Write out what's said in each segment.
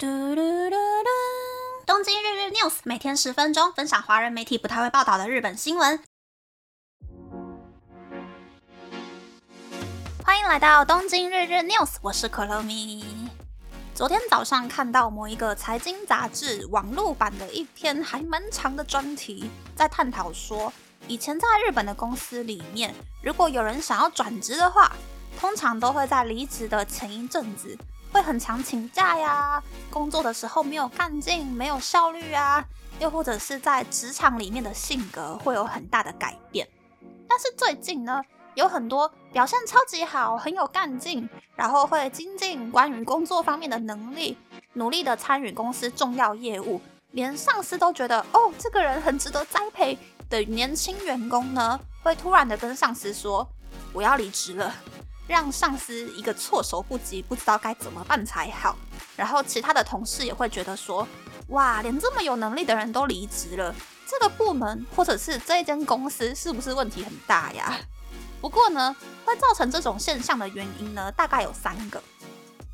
嘟嘟嘟嘟！东京日日 news 每天十分钟，分享华人媒体不太会报道的日本新闻。欢迎来到东京日日 news，我是可乐咪。昨天早上看到某一个财经杂志网络版的一篇还蛮长的专题，在探讨说，以前在日本的公司里面，如果有人想要转职的话，通常都会在离职的前一阵子。会很常请假呀，工作的时候没有干劲，没有效率啊，又或者是在职场里面的性格会有很大的改变。但是最近呢，有很多表现超级好，很有干劲，然后会精进关于工作方面的能力，努力的参与公司重要业务，连上司都觉得哦，这个人很值得栽培的年轻员工呢，会突然的跟上司说，我要离职了。让上司一个措手不及，不知道该怎么办才好。然后其他的同事也会觉得说：“哇，连这么有能力的人都离职了，这个部门或者是这一间公司是不是问题很大呀？”不过呢，会造成这种现象的原因呢，大概有三个。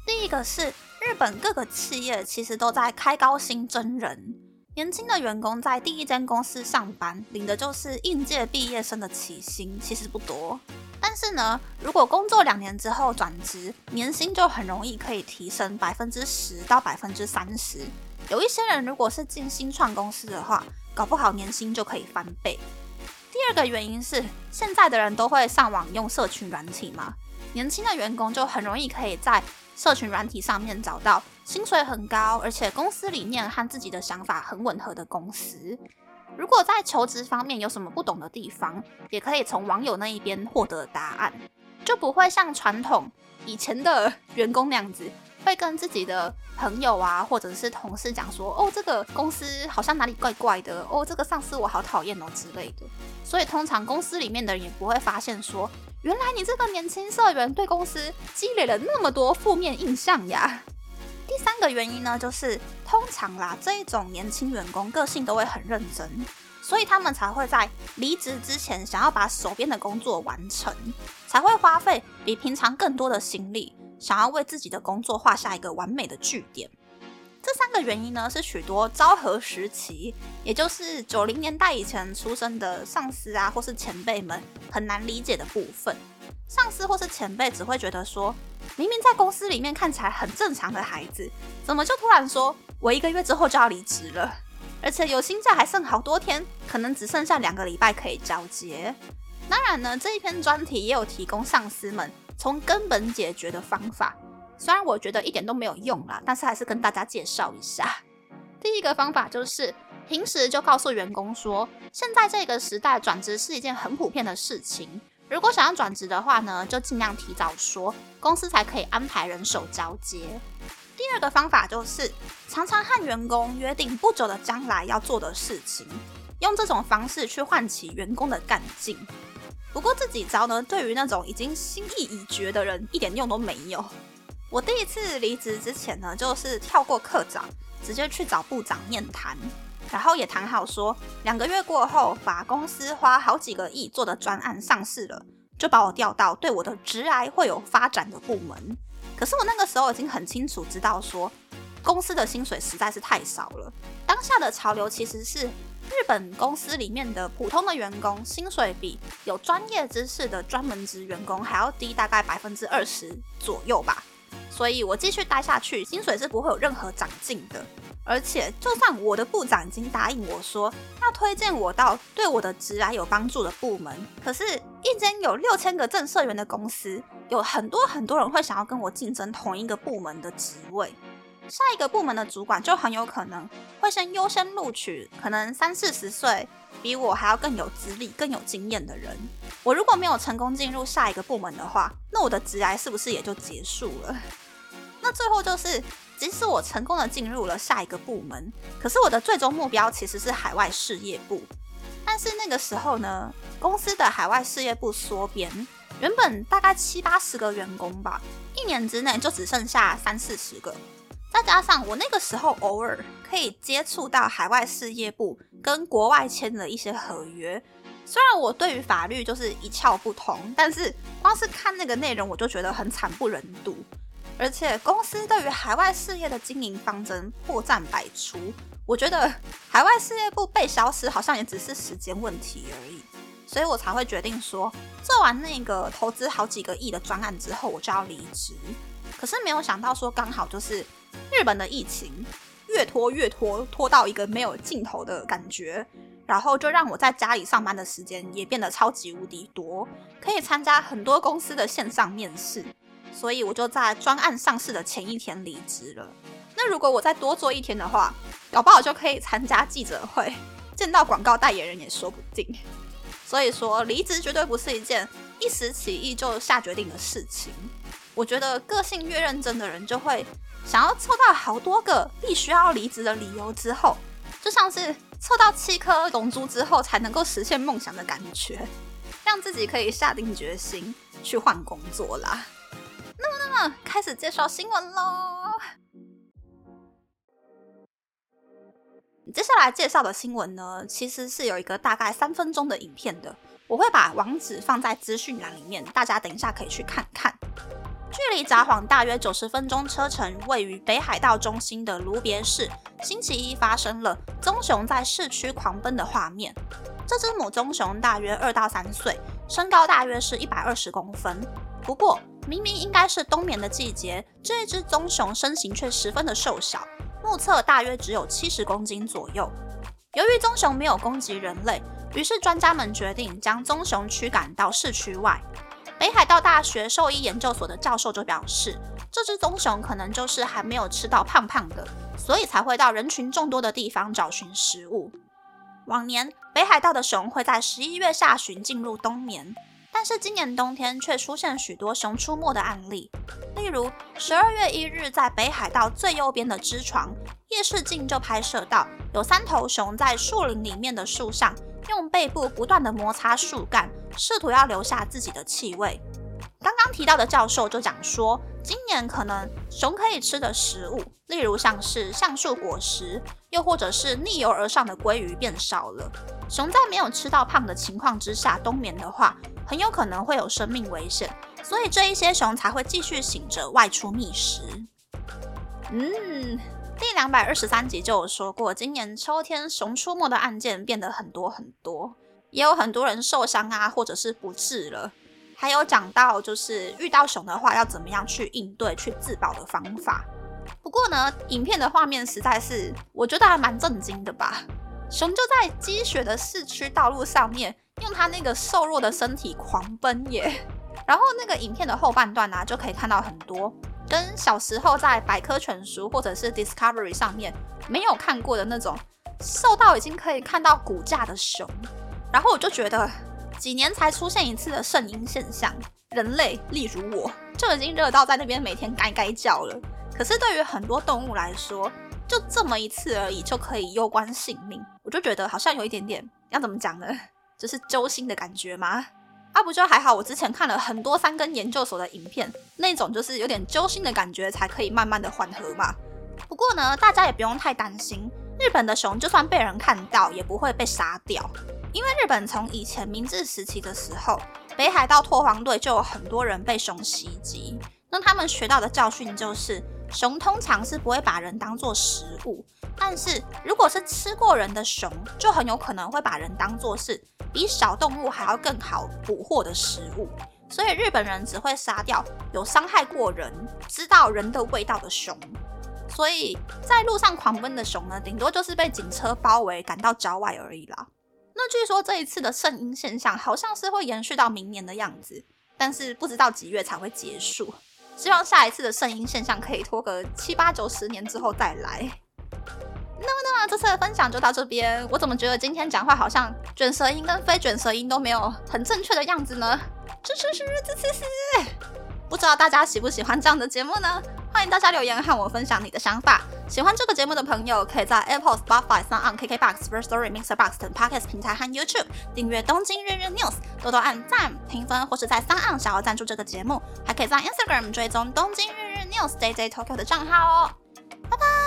第一个是日本各个企业其实都在开高薪真人，年轻的员工在第一间公司上班，领的就是应届毕业生的起薪，其实不多。但是呢，如果工作两年之后转职，年薪就很容易可以提升百分之十到百分之三十。有一些人如果是进新创公司的话，搞不好年薪就可以翻倍。第二个原因是，现在的人都会上网用社群软体嘛，年轻的员工就很容易可以在社群软体上面找到薪水很高，而且公司理念和自己的想法很吻合的公司。如果在求职方面有什么不懂的地方，也可以从网友那一边获得答案，就不会像传统以前的员工那样子，会跟自己的朋友啊，或者是同事讲说，哦，这个公司好像哪里怪怪的，哦，这个上司我好讨厌哦之类的。所以通常公司里面的人也不会发现说，原来你这个年轻社员对公司积累了那么多负面印象呀。第三个原因呢，就是通常啦，这一种年轻员工个性都会很认真，所以他们才会在离职之前想要把手边的工作完成，才会花费比平常更多的心力，想要为自己的工作画下一个完美的句点。这三个原因呢，是许多昭和时期，也就是九零年代以前出生的上司啊，或是前辈们很难理解的部分。上司或是前辈只会觉得说，明明在公司里面看起来很正常的孩子，怎么就突然说我一个月之后就要离职了？而且有薪假还剩好多天，可能只剩下两个礼拜可以交接。当然呢，这一篇专题也有提供上司们从根本解决的方法，虽然我觉得一点都没有用啦，但是还是跟大家介绍一下。第一个方法就是平时就告诉员工说，现在这个时代转职是一件很普遍的事情。如果想要转职的话呢，就尽量提早说，公司才可以安排人手交接。第二个方法就是常常和员工约定不久的将来要做的事情，用这种方式去唤起员工的干劲。不过这几招呢，对于那种已经心意已决的人一点用都没有。我第一次离职之前呢，就是跳过科长，直接去找部长面谈。然后也谈好说，两个月过后，把公司花好几个亿做的专案上市了，就把我调到对我的直癌会有发展的部门。可是我那个时候已经很清楚知道说，公司的薪水实在是太少了。当下的潮流其实是日本公司里面的普通的员工薪水比有专业知识的专门职员工还要低，大概百分之二十左右吧。所以我继续待下去，薪水是不会有任何长进的。而且，就算我的部长已经答应我说要推荐我到对我的职来有帮助的部门，可是，一间有六千个正社员的公司，有很多很多人会想要跟我竞争同一个部门的职位。下一个部门的主管就很有可能会先优先录取可能三四十岁比我还要更有资历、更有经验的人。我如果没有成功进入下一个部门的话，那我的职涯是不是也就结束了？那最后就是。即使我成功的进入了下一个部门，可是我的最终目标其实是海外事业部。但是那个时候呢，公司的海外事业部缩编，原本大概七八十个员工吧，一年之内就只剩下三四十个。再加上我那个时候偶尔可以接触到海外事业部跟国外签的一些合约，虽然我对于法律就是一窍不通，但是光是看那个内容我就觉得很惨不忍睹。而且公司对于海外事业的经营方针破绽百出，我觉得海外事业部被消失，好像也只是时间问题而已。所以我才会决定说，做完那个投资好几个亿的专案之后，我就要离职。可是没有想到说，刚好就是日本的疫情越拖越拖，拖到一个没有尽头的感觉，然后就让我在家里上班的时间也变得超级无敌多，可以参加很多公司的线上面试。所以我就在专案上市的前一天离职了。那如果我再多做一天的话，搞不好就可以参加记者会，见到广告代言人也说不定。所以说，离职绝对不是一件一时起意就下决定的事情。我觉得个性越认真的人，就会想要凑到好多个必须要离职的理由之后，就像是凑到七颗龙珠之后才能够实现梦想的感觉，让自己可以下定决心去换工作啦。那么，那么开始介绍新闻喽。接下来介绍的新闻呢，其实是有一个大概三分钟的影片的，我会把网址放在资讯栏里面，大家等一下可以去看看。距离札幌大约九十分钟车程，位于北海道中心的卢别市，星期一发生了棕熊在市区狂奔的画面。这只母棕熊大约二到三岁，身高大约是一百二十公分。不过，明明应该是冬眠的季节，这一只棕熊身形却十分的瘦小。目测大约只有七十公斤左右。由于棕熊没有攻击人类，于是专家们决定将棕熊驱赶到市区外。北海道大学兽医研究所的教授就表示，这只棕熊可能就是还没有吃到胖胖的，所以才会到人群众多的地方找寻食物。往年北海道的熊会在十一月下旬进入冬眠。但是今年冬天却出现许多熊出没的案例，例如十二月一日，在北海道最右边的支床夜视镜就拍摄到有三头熊在树林里面的树上，用背部不断的摩擦树干，试图要留下自己的气味。刚刚提到的教授就讲说，今年可能熊可以吃的食物，例如像是橡树果实，又或者是逆游而上的鲑鱼变少了。熊在没有吃到胖的情况之下冬眠的话，很有可能会有生命危险，所以这一些熊才会继续醒着外出觅食。嗯，第两百二十三集就有说过，今年秋天熊出没的案件变得很多很多，也有很多人受伤啊，或者是不治了。还有讲到，就是遇到熊的话要怎么样去应对、去自保的方法。不过呢，影片的画面实在是，我觉得还蛮震惊的吧。熊就在积雪的市区道路上面，用它那个瘦弱的身体狂奔耶。然后那个影片的后半段呢，就可以看到很多跟小时候在百科全书或者是 Discovery 上面没有看过的那种瘦到已经可以看到骨架的熊。然后我就觉得。几年才出现一次的圣婴现象，人类，例如我，就已经热到在那边每天该该叫了。可是对于很多动物来说，就这么一次而已，就可以攸关性命。我就觉得好像有一点点，要怎么讲呢？就是揪心的感觉吗？啊，不就还好。我之前看了很多三根研究所的影片，那种就是有点揪心的感觉，才可以慢慢的缓和嘛。不过呢，大家也不用太担心，日本的熊就算被人看到，也不会被杀掉。因为日本从以前明治时期的时候，北海道拓荒队就有很多人被熊袭击。那他们学到的教训就是，熊通常是不会把人当做食物，但是如果是吃过人的熊，就很有可能会把人当做是比小动物还要更好捕获的食物。所以日本人只会杀掉有伤害过人、知道人的味道的熊。所以在路上狂奔的熊呢，顶多就是被警车包围，赶到郊外而已啦。那据说这一次的圣婴现象好像是会延续到明年的样子，但是不知道几月才会结束。希望下一次的圣音现象可以拖个七八九十年之后再来。那么，那么这次的分享就到这边。我怎么觉得今天讲话好像卷舌音跟非卷舌音都没有很正确的样子呢？这是是支持是，不知道大家喜不喜欢这样的节目呢？欢迎大家留言和我分享你的想法。喜欢这个节目的朋友，可以在 Apple、Spotify、s o n KKBox、First Story、Mixer Box 等 Podcast 平台和 YouTube 订阅《东京日日 News》，多多按赞、评分，或是在 s o n 想要赞助这个节目，还可以在 Instagram 追踪《东京日日 News》JJ Tokyo 的账号哦。拜拜。